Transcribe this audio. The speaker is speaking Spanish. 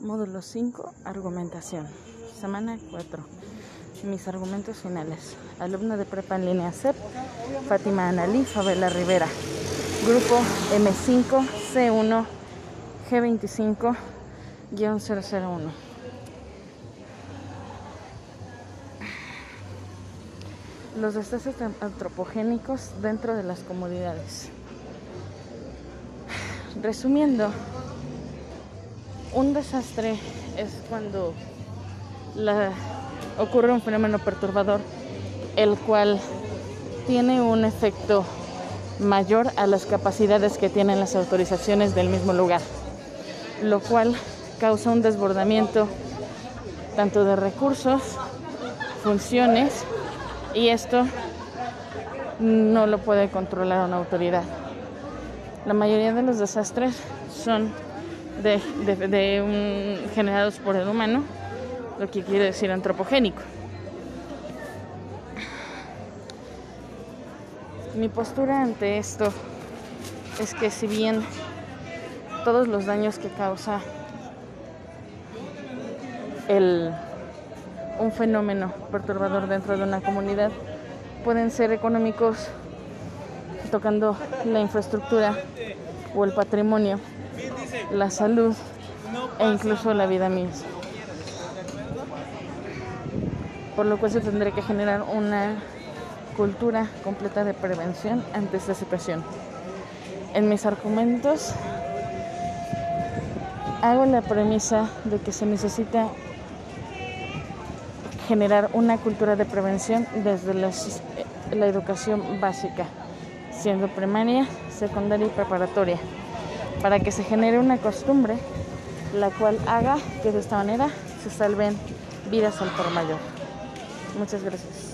Módulo 5, argumentación. Semana 4. Mis argumentos finales. Alumna de prepa en línea CEP, Fátima Analí, Fabela Rivera. Grupo M5, C1, G25-001. Los desastres antropogénicos dentro de las comunidades. Resumiendo, un desastre es cuando ocurre un fenómeno perturbador, el cual tiene un efecto mayor a las capacidades que tienen las autorizaciones del mismo lugar, lo cual causa un desbordamiento tanto de recursos, funciones, y esto no lo puede controlar una autoridad. La mayoría de los desastres son de, generados por el humano, lo que quiere decir antropogénico. Mi postura ante esto es que si bien todos los daños que causa el, un fenómeno perturbador dentro de una comunidad pueden ser económicos, tocando la infraestructura o el patrimonio, la salud e incluso la vida misma. Por lo cual se tendría que generar una cultura completa de prevención ante esta situación. En mis argumentos hago la premisa de que se necesita generar una cultura de prevención desde la educación básica, siendo primaria, secundaria y preparatoria para que se genere una costumbre la cual haga que de esta manera se salven vidas al por mayor. Muchas gracias.